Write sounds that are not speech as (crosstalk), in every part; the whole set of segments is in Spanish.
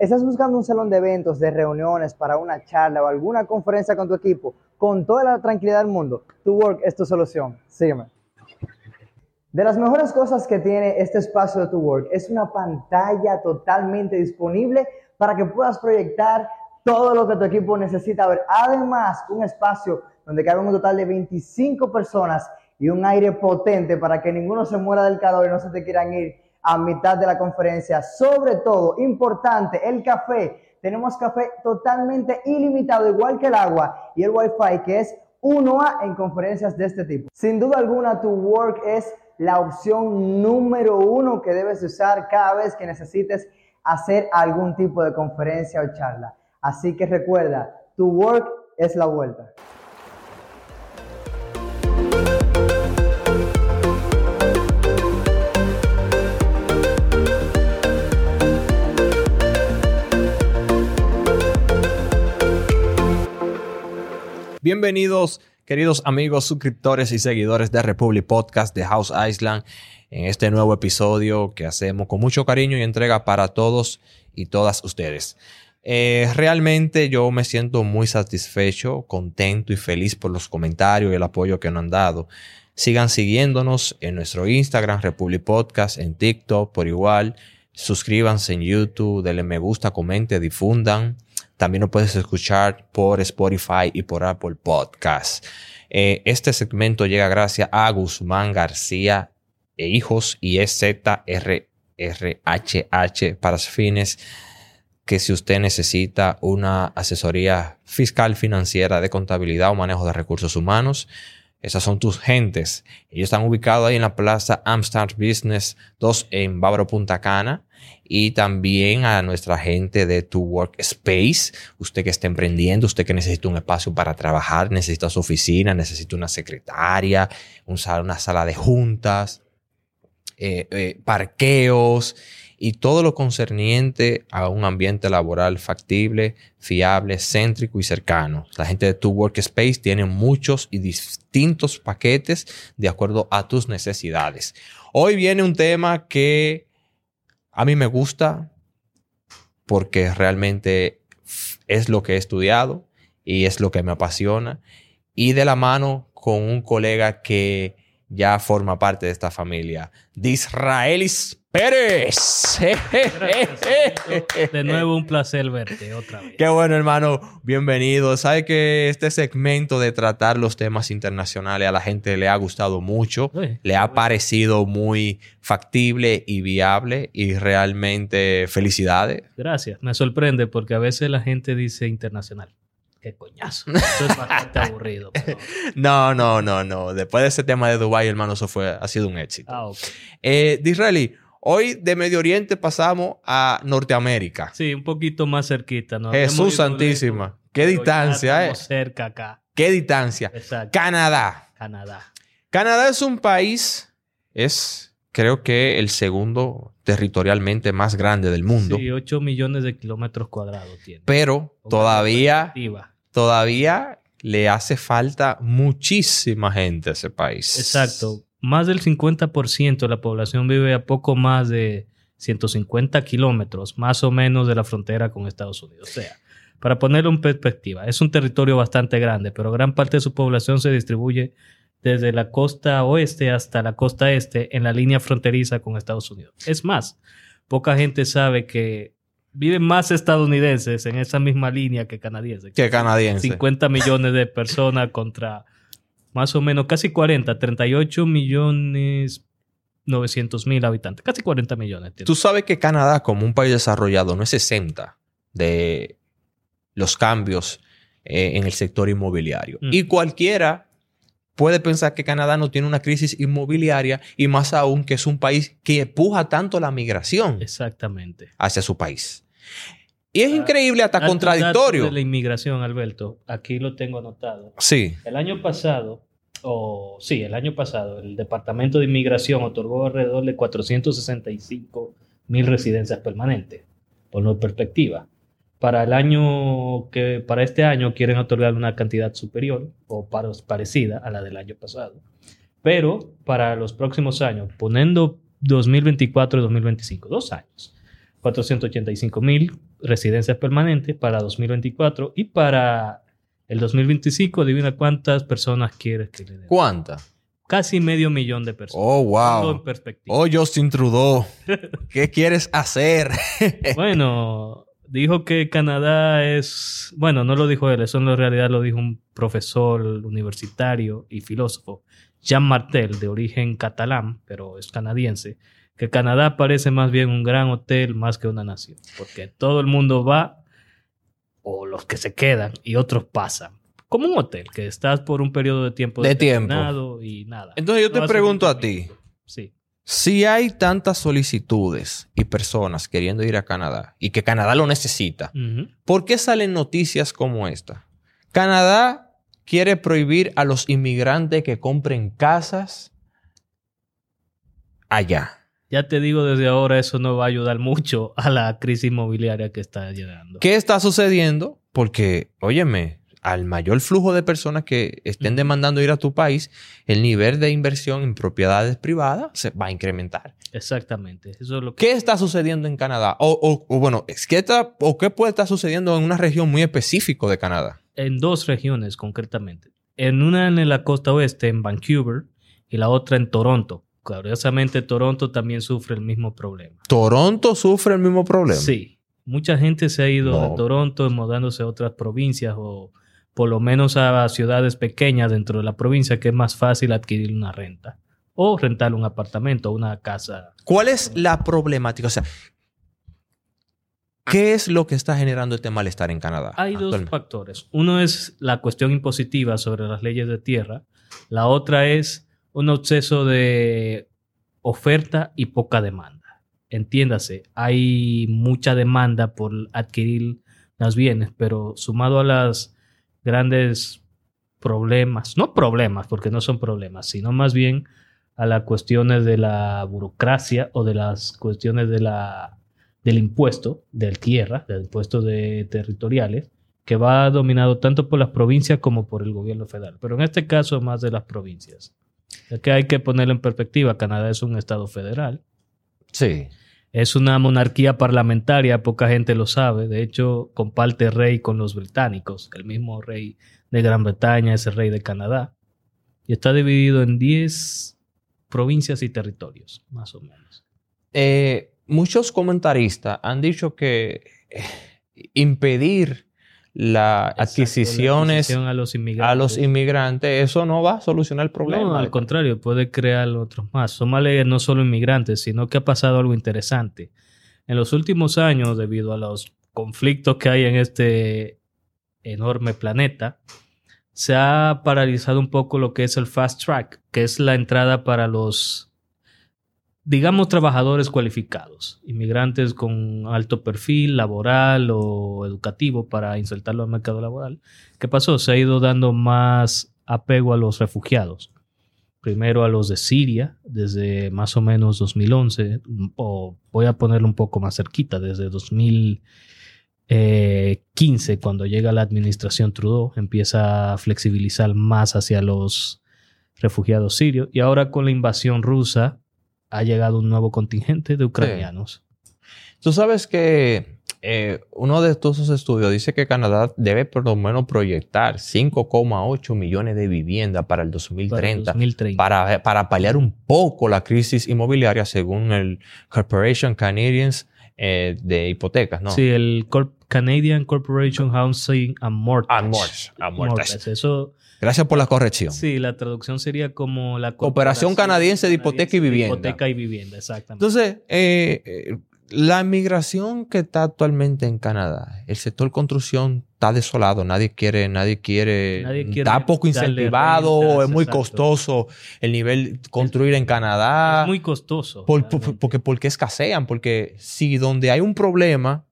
¿Estás buscando un salón de eventos, de reuniones, para una charla o alguna conferencia con tu equipo con toda la tranquilidad del mundo? Tu Work es tu solución. Sígueme. De las mejores cosas que tiene este espacio de tu Work es una pantalla totalmente disponible para que puedas proyectar todo lo que tu equipo necesita ver. Además, un espacio donde caben un total de 25 personas y un aire potente para que ninguno se muera del calor y no se te quieran ir a mitad de la conferencia. Sobre todo, importante, el café. Tenemos café totalmente ilimitado, igual que el agua y el wifi, que es 1A en conferencias de este tipo. Sin duda alguna, tu work es la opción número uno que debes usar cada vez que necesites hacer algún tipo de conferencia o charla. Así que recuerda, tu work es la vuelta. Bienvenidos, queridos amigos, suscriptores y seguidores de Republic Podcast de House Island, en este nuevo episodio que hacemos con mucho cariño y entrega para todos y todas ustedes. Eh, realmente yo me siento muy satisfecho, contento y feliz por los comentarios y el apoyo que nos han dado. Sigan siguiéndonos en nuestro Instagram, Republic Podcast, en TikTok por igual. Suscríbanse en YouTube, denle me gusta, comente, difundan. También lo puedes escuchar por Spotify y por Apple Podcast. Eh, este segmento llega gracias a Guzmán García e Hijos y es ZRRHH para fines que si usted necesita una asesoría fiscal, financiera, de contabilidad o manejo de recursos humanos, esas son tus gentes. Ellos están ubicados ahí en la plaza Amsterdam Business 2 en Bávaro Punta Cana. Y también a nuestra gente de Tu Workspace. Usted que está emprendiendo, usted que necesita un espacio para trabajar, necesita su oficina, necesita una secretaria, un una sala de juntas, eh, eh, parqueos y todo lo concerniente a un ambiente laboral factible, fiable, céntrico y cercano. La gente de Tu Workspace tiene muchos y distintos paquetes de acuerdo a tus necesidades. Hoy viene un tema que a mí me gusta porque realmente es lo que he estudiado y es lo que me apasiona. Y de la mano con un colega que ya forma parte de esta familia, Disraelis Pérez. De nuevo un placer verte otra vez. Qué bueno, hermano. Bienvenido. Sabe que este segmento de tratar los temas internacionales a la gente le ha gustado mucho, le ha parecido muy factible y viable y realmente felicidades. Gracias. Me sorprende porque a veces la gente dice internacional. Qué coñazo. Eso es bastante (laughs) aburrido. No, no, no, no. Después de ese tema de Dubai, hermano, eso fue, ha sido un éxito. Ah, okay. eh, Disraeli, Hoy de Medio Oriente pasamos a Norteamérica. Sí, un poquito más cerquita. ¿no? Jesús Santísima. Qué distancia, eh. cerca acá. Qué distancia. Exacto. Canadá. Canadá. Canadá es un país, es creo que el segundo territorialmente más grande del mundo. Sí, 8 millones de kilómetros cuadrados tiene. Pero todavía, todavía le hace falta muchísima gente a ese país. Exacto más del 50% de la población vive a poco más de 150 kilómetros, más o menos, de la frontera con Estados Unidos. O sea, para ponerlo en perspectiva, es un territorio bastante grande, pero gran parte de su población se distribuye desde la costa oeste hasta la costa este en la línea fronteriza con Estados Unidos. Es más, poca gente sabe que viven más estadounidenses en esa misma línea que canadienses. Que canadienses. 50 millones de personas contra más o menos casi 40, 38 millones 900 mil habitantes, casi 40 millones. Tú sabes que Canadá, como un país desarrollado, no es exenta de los cambios eh, en el sector inmobiliario. Mm. Y cualquiera puede pensar que Canadá no tiene una crisis inmobiliaria y más aún que es un país que empuja tanto la migración Exactamente. hacia su país. Y es increíble, hasta contradictorio. De la inmigración, Alberto, aquí lo tengo anotado. Sí. El año pasado, o sí, el año pasado, el Departamento de Inmigración otorgó alrededor de 465 mil residencias permanentes, por no perspectiva. Para el año que, para este año quieren otorgar una cantidad superior o parecida a la del año pasado. Pero para los próximos años, poniendo 2024 y 2025, dos años 485 mil residencias permanentes para 2024 y para el 2025, adivina cuántas personas quieres que le den. ¿Cuántas? Casi medio millón de personas. Oh, Ponlo en wow. perspectiva. Oh, Justin Trudeau. (laughs) ¿Qué quieres hacer? (laughs) Bueno, dijo que Canadá es, bueno, no lo dijo él, eso en realidad lo dijo un profesor universitario y filósofo, Jean Martel, de origen catalán, pero es canadiense, que Canadá parece más bien un gran hotel más que una nación, porque todo el mundo va, o los que se quedan, y otros pasan. Como un hotel, que estás por un periodo de tiempo De tiempo. determinado y nada. Entonces yo No te pregunto a ti. Sí. Si hay tantas solicitudes y personas queriendo ir a Canadá y que Canadá lo necesita. ¿por qué salen noticias como esta? Canadá quiere prohibir a los inmigrantes que compren casas allá. Ya te digo desde ahora, eso no va a ayudar mucho a la crisis inmobiliaria que está llegando. ¿Qué está sucediendo? Porque, óyeme, al mayor flujo de personas que estén demandando ir a tu país, el nivel de inversión en propiedades privadas se va a incrementar. Exactamente. Eso es lo que. ¿Qué está sucediendo en Canadá? O, o- o bueno, que está- ¿o qué puede estar sucediendo en una región muy específica de Canadá? En dos regiones concretamente. En una en la costa oeste, en Vancouver, y la otra en Toronto. Curiosamente, Toronto también sufre el mismo problema. ¿Toronto sufre el mismo problema? Sí. Mucha gente se ha ido No. de Toronto mudándose a otras provincias o por lo menos a ciudades pequeñas dentro de la provincia que es más fácil adquirir una renta o rentar un apartamento o una casa. ¿Cuál es la problemática? O sea, ¿qué es lo que está generando este malestar en Canadá? Hay dos factores. Uno es la cuestión impositiva sobre las leyes de tierra. La otra es un exceso de oferta y poca demanda. Entiéndase, hay mucha demanda por adquirir los bienes, pero sumado a las grandes problemas, no problemas, porque no son problemas, sino más bien a las cuestiones de la burocracia o de las cuestiones de la, del impuesto de tierra, del impuesto de territoriales, que va dominado tanto por las provincias como por el gobierno federal. Pero en este caso más de las provincias. Es que hay que ponerlo en perspectiva. Canadá es un estado federal. Sí. Es una monarquía parlamentaria, poca gente lo sabe. De hecho, comparte rey con los británicos. El mismo rey de Gran Bretaña es el rey de Canadá. Y está dividido en 10 provincias y territorios, más o menos. Eh, muchos comentaristas han dicho que eh, impedir las la adquisiciones adquisición a los inmigrantes. a los inmigrantes, eso no va a solucionar el problema. No, al contrario, puede crear otros más. Somalia no solo inmigrantes, sino que ha pasado algo interesante. En los últimos años, debido a los conflictos que hay en este enorme planeta, se ha paralizado un poco lo que es el fast track, que es la entrada para los, digamos, trabajadores cualificados, inmigrantes con alto perfil laboral o educativo para insertarlo al mercado laboral. ¿Qué pasó? Se ha ido dando más apego a los refugiados. Primero a los de Siria, desde más o menos 2011, o voy a ponerlo un poco más cerquita, desde 2015, cuando llega la administración Trudeau, empieza a flexibilizar más hacia los refugiados sirios. Y ahora con la invasión rusa ha llegado un nuevo contingente de ucranianos. Tú sabes que eh, uno de esos estudios dice que Canadá debe por lo menos proyectar 5,8 millones de viviendas para el Para el 2030 2030. para, para paliar un poco la crisis inmobiliaria según el Corporation Canadians eh, de hipotecas, ¿no? Sí, el Corp- Canadian Corporation Housing and Mortgage. Ah, mortgage, mortgage. Mortgage, Eso, Gracias por la corrección. sí, la traducción sería como la Operación Canadiense de Hipoteca y Vivienda. Hipoteca y vivienda, exactamente. Entonces, eh, eh, la migración que está actualmente en Canadá, el sector construcción está desolado, nadie quiere, nadie quiere, Nadie quiere está poco incentivado, rentas, es muy exacto. costoso el nivel construir en Canadá. es muy costoso. Por- por- porque, porque escasean, porque si donde hay un problema,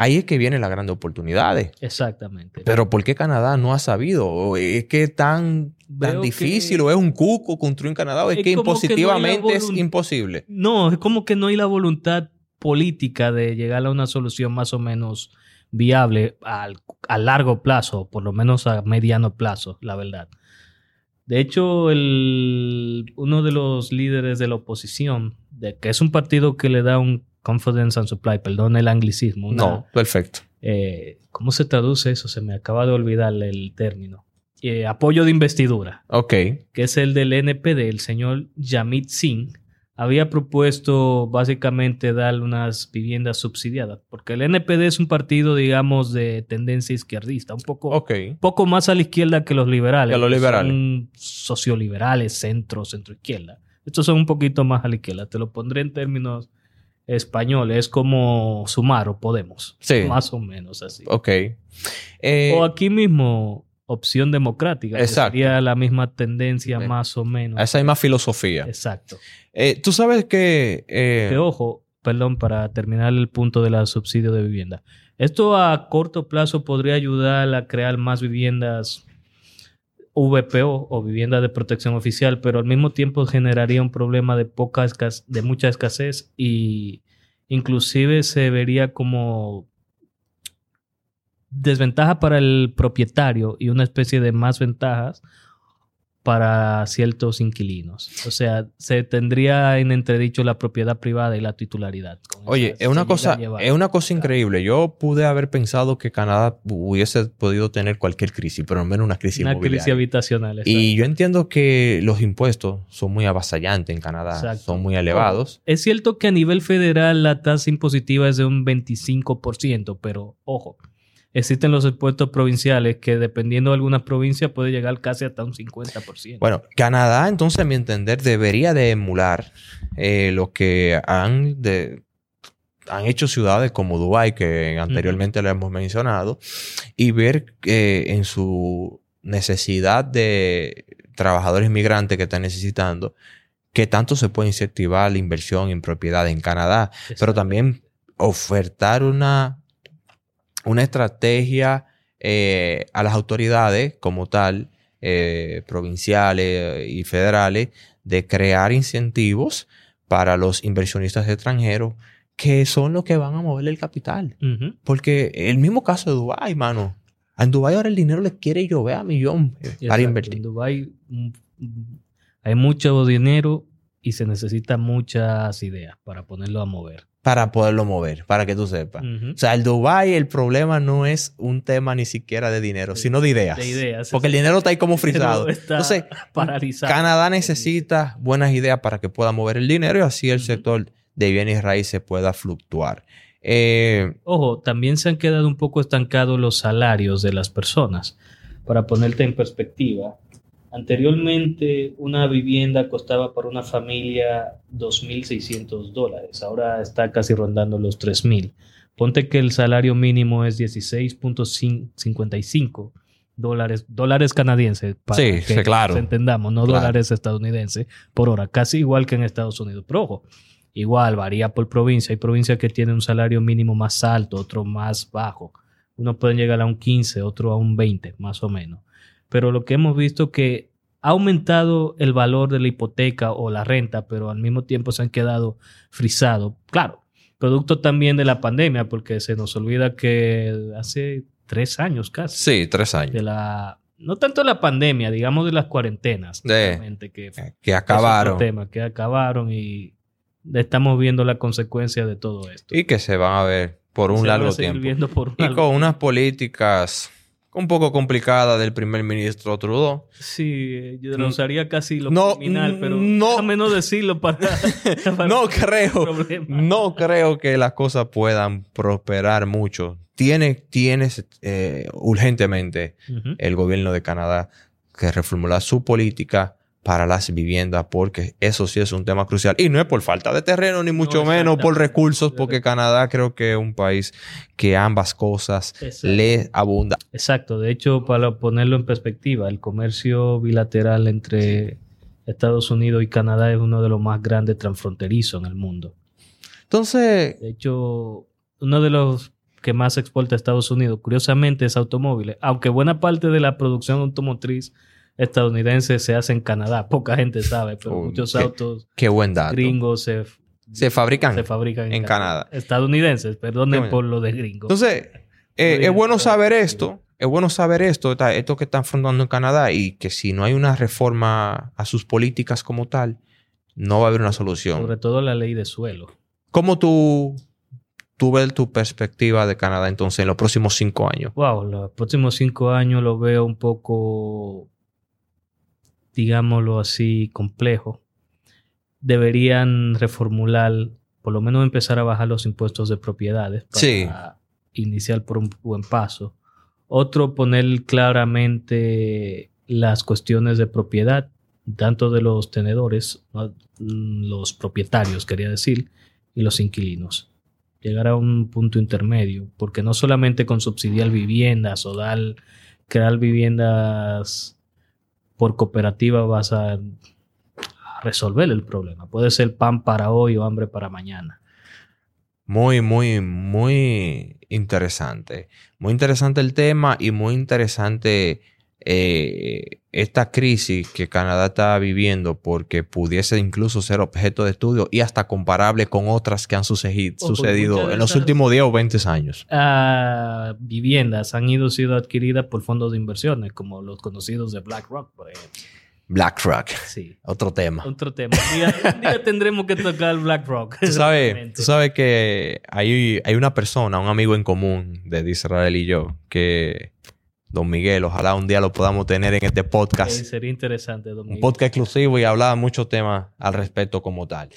ahí es que vienen las grandes oportunidades. Exactamente. Pero ¿por qué Canadá no ha sabido? ¿O es que es tan, tan difícil? que- ¿O es un cuco construir en Canadá? ¿O es, Es que no impositivamente es imposible? No, es como que no hay la voluntad política de llegar a una solución más o menos viable al- a largo plazo, por lo menos a mediano plazo, la verdad. De hecho, el, uno de los líderes de la oposición, de, que es un partido que le da un Confidence and Supply, perdón el anglicismo. una- No, perfecto. eh, ¿Cómo se traduce eso? Se me acaba de olvidar el término. Eh, apoyo de investidura, Ok. que es el del NPD, el señor Yamit Singh, había propuesto básicamente dar unas viviendas subsidiadas, porque el NPD es un partido, digamos, de tendencia izquierdista, un poco, poco más a la izquierda que los liberales. Que los liberales. Son socioliberales, centro, centro izquierda. Estos son un poquito más a la izquierda. Te lo pondré en términos españoles. Es como Sumar o Podemos. Sí. Más o menos así. Ok. Eh, o aquí mismo, Opción Democrática. que Exacto. sería la misma tendencia Eh, más o menos. esa misma filosofía. Exacto. Eh, Tú sabes que... eh, Que ojo, perdón, para terminar el punto de la subsidio de vivienda. Esto a corto plazo podría ayudar a crear más viviendas VPO o viviendas de protección oficial, pero al mismo tiempo generaría un problema de poca escas- de mucha escasez y inclusive se vería como desventaja para el propietario y una especie de más ventajas para ciertos inquilinos. O sea, se tendría en entredicho la propiedad privada y la titularidad. Oye, es una cosa, es una cosa increíble. Yo pude haber pensado que Canadá hubiese podido tener cualquier crisis, pero al menos una crisis una crisis habitacional. Y yo entiendo que los impuestos son muy avasallantes en Canadá, Exacto. son muy elevados. Es cierto que a nivel federal la tasa impositiva es de un 25%, pero ojo, existen los impuestos provinciales que dependiendo de alguna provincia puede llegar casi hasta un 50%. Bueno, Canadá, entonces, a mi entender, debería de emular eh, lo que han, de- han hecho ciudades como Dubái, que anteriormente le hemos mencionado, y ver eh, en su necesidad de trabajadores migrantes que están necesitando, que tanto se puede incentivar la inversión en propiedad en Canadá, pero también ofertar una, una estrategia eh, a las autoridades como tal, eh, provinciales y federales, de crear incentivos para los inversionistas extranjeros que son los que van a mover el capital. Porque el mismo caso de Dubái, mano. En Dubái ahora el dinero le quiere llover a millón eh, para Exacto. invertir. En Dubái mm, mm, hay mucho dinero y se necesitan muchas ideas para ponerlo a mover. Para poderlo mover, para que tú sepas. O sea, el Dubai el problema no es un tema ni siquiera de dinero, sino de ideas. De ideas, Porque el dinero está ahí como frisado. Está Entonces, paralizado. Canadá necesita buenas ideas para que pueda mover el dinero y así el sector de bienes raíces pueda fluctuar. Eh, Ojo, también se han quedado un poco estancados los salarios de las personas. Para ponerte en perspectiva, anteriormente una vivienda costaba para una familia 2.600 dólares, ahora está casi rondando los 3.000. Ponte que el salario mínimo es 16.55 dólares, dólares canadienses, para Sí, que claro. nos entendamos, no Claro. dólares estadounidenses por hora, casi igual que en Estados Unidos. Pero ojo, igual varía por provincia. Hay provincias que tienen un salario mínimo más alto, otro más bajo. Uno puede llegar a un 15, otro a un 20, más o menos. Pero lo que hemos visto que ha aumentado el valor de la hipoteca o la renta, pero al mismo tiempo se han quedado frisados. Claro, producto también de la pandemia, porque se nos olvida que hace tres años casi sí, tres años. de la no tanto la pandemia, digamos de las cuarentenas, De- que fue Que acabaron. tema, que acabaron y estamos viendo la consecuencia de todo esto. Y que se van a ver por un Se largo tiempo. por un Y largo con unas políticas un poco complicadas del primer ministro Trudeau. Sí, yo lo usaría casi lo No, criminal, pero no. déjame no decirlo para, (laughs) para No creo, (laughs) no creo que las cosas puedan prosperar mucho. Tiene, tiene eh, urgentemente el gobierno de Canadá que reformular su política para las viviendas porque eso sí es un tema crucial. Y no es por falta de terreno, ni mucho menos por recursos, porque Canadá creo que es un país que ambas cosas Exacto. le abunda. Exacto, de hecho, para ponerlo en perspectiva, el comercio bilateral entre Estados Unidos y Canadá es uno de los más grandes transfronterizos en el mundo. Entonces, De hecho, uno de los que más exporta a Estados Unidos, curiosamente, es automóviles, aunque buena parte de la producción automotriz estadounidense se hace en Canadá, (laughs) poca gente sabe, pero Oh, muchos qué- autos qué buen dato. gringos se, Se fabrican. se fabrican en, en Canadá. Estadounidenses, perdonen por lo de gringo. Entonces, eh, es bueno saber esto. Es bueno saber esto, esto que están fundando en Canadá y que si no hay una reforma a sus políticas como tal, no va a haber una solución. Sobre todo la ley de suelo. ¿Cómo tú, tú ves tu perspectiva de Canadá entonces en los próximos cinco años? Wow, los próximos cinco años lo veo un poco, digámoslo así, complejo. Deberían reformular, por lo menos empezar a bajar los impuestos de propiedades para Sí. iniciar por un buen paso. Otro, poner claramente las cuestiones de propiedad, tanto de los tenedores, ¿no? Los propietarios, quería decir, y los inquilinos. Llegar a un punto intermedio, porque no solamente con subsidiar viviendas o dar, crear viviendas por cooperativa vas a resolver el problema. Puede ser pan para hoy o hambre para mañana. Muy, muy, muy interesante. Muy interesante el tema y muy interesante eh, esta crisis que Canadá está viviendo porque pudiese incluso ser objeto de estudio y hasta comparable con otras que han sucedido en los últimos 10 o 20 años. Ah, viviendas han ido siendo adquiridas por fondos de inversiones, como los conocidos de BlackRock, por ejemplo. BlackRock, Sí. otro tema. Otro tema. Un día, un día (laughs) tendremos que tocar BlackRock. Tú sabes, tú sabes que hay, hay una persona, un amigo en común de Israel y yo, que Don Miguel, ojalá un día lo podamos tener en este podcast. sería interesante, Don un Miguel. podcast exclusivo y hablaba muchos temas al respecto como tal.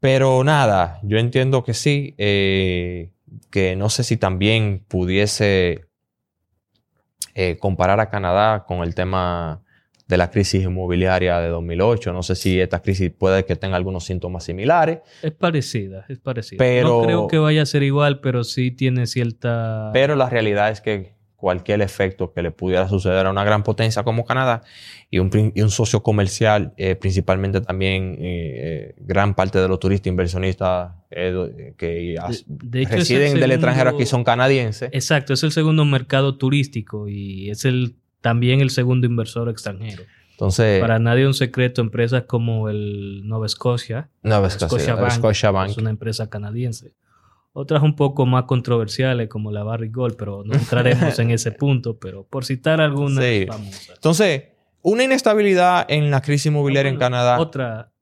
Pero nada, yo entiendo que sí, eh, que no sé si también pudiese eh, comparar a Canadá con el tema de la crisis inmobiliaria de 2008. No sé si esta crisis puede que tenga algunos síntomas similares, Es parecida, es parecida. Pero- No creo que vaya a ser igual, pero sí tiene cierta... pero la realidad es que cualquier efecto que le pudiera suceder a una gran potencia como Canadá y un, prin- y un socio comercial, eh, principalmente también eh, eh, gran parte de los turistas inversionistas eh, que de hecho, residen del extranjero aquí son canadienses. Exacto, es el segundo mercado turístico y es el también el segundo inversor extranjero. Entonces, Para nadie un secreto, empresas como el Nova Scotia, Nueva Escocia- Scotiabank, Scotiabank. es una empresa canadiense. Otras un poco más controversiales como la Barrick Gold, pero no entraremos en ese (laughs) punto, pero por citar algunas Sí. Entonces, una inestabilidad en la crisis inmobiliaria en Canadá. Otra,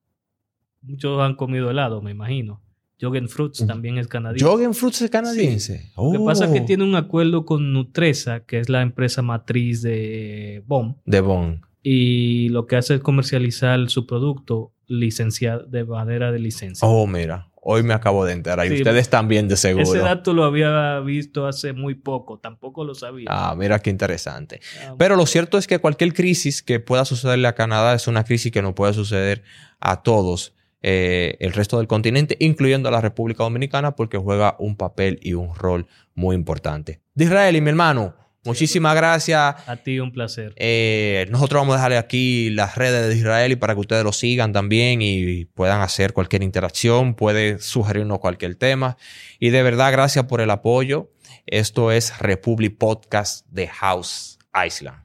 muchos han comido helado, me imagino. Jogen Fruits también es canadiense. Jorgen Fruits es canadiense. Lo que pasa es que Oh. tiene un acuerdo con Nutresa, que es la empresa matriz de BOM, De Bon. y lo que hace es comercializar su producto licenciado de madera de licencia. Oh, mira. Hoy me acabo de enterar. Y ustedes también de seguro. Ese dato lo había visto hace muy poco, tampoco lo sabía. Ah, mira qué interesante. Ah, Pero lo cierto es que cualquier crisis que pueda sucederle a Canadá es una crisis que no puede suceder a todos eh, el resto del continente, incluyendo a la República Dominicana, porque juega un papel y un rol muy importante. De Israel y mi hermano, muchísimas gracias. a ti un placer. Eh, nosotros vamos a dejarle aquí las redes de Israel y para que ustedes lo sigan también y puedan hacer cualquier interacción, puede sugerirnos cualquier tema. Y de verdad, gracias por el apoyo. Esto es Republic Podcast de House Island.